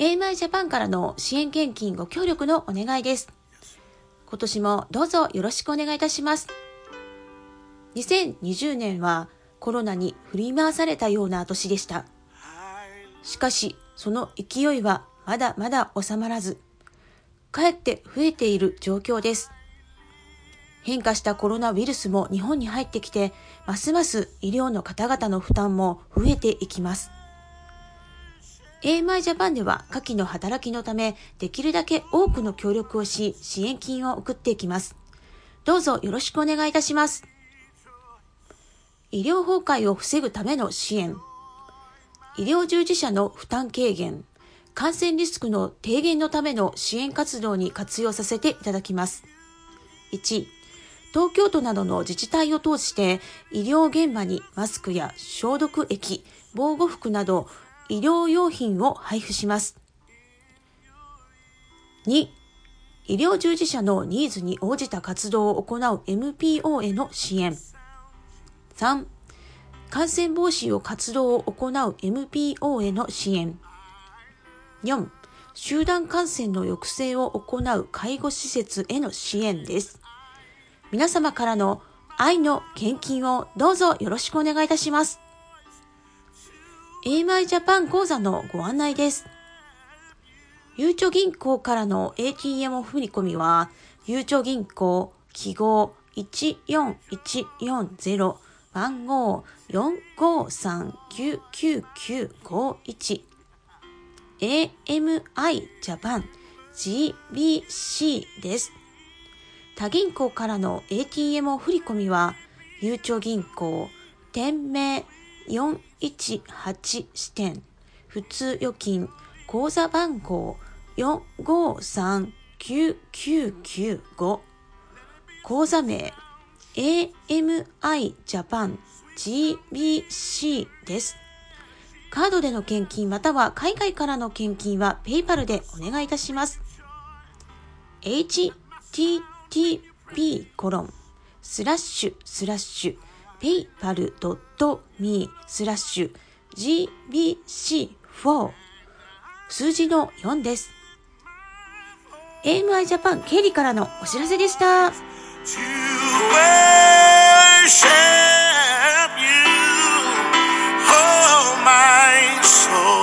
AMI ジャパンからの支援献金ご協力のお願いです。今年もどうぞよろしくお願いいたします。2020年はコロナに振り回されたような年でした。しかし、その勢いはまだまだ収まらず、かえって増えている状況です。変化したコロナウイルスも日本に入ってきて、ますます医療の方々の負担も増えていきます。AMI ジャパンでは下記の働きのため、できるだけ多くの協力をし、支援金を送っていきます。どうぞよろしくお願いいたします。医療崩壊を防ぐための支援。医療従事者の負担軽減。感染リスクの低減のための支援活動に活用させていただきます。1、東京都などの自治体を通して医療現場にマスクや消毒液、防護服など医療用品を配布します。2、医療従事者のニーズに応じた活動を行う MPO への支援。3、感染防止を活動を行う MPO への支援。4、集団感染の抑制を行う介護施設への支援です。皆様からの愛の献金をどうぞよろしくお願いいたします。AMI ジャパン講座のご案内です。ゆうちょ銀行からの ATM 振込は、ゆうちょ銀行記号14140番号453-99951 AMI ジャパン GBC です。他銀行からの ATM 振込は、ゆうちょ銀行店名418支店普通預金口座番号4539995口座名 AMI ジャパン GBC です。カードでの献金または海外からの献金は PayPal でお願いいたします。http コロンスラッシュスラッシュ paypal.me スラッシュ gbc4 数字の4です。AMI Japan 経理からのお知らせでした。oh my soul.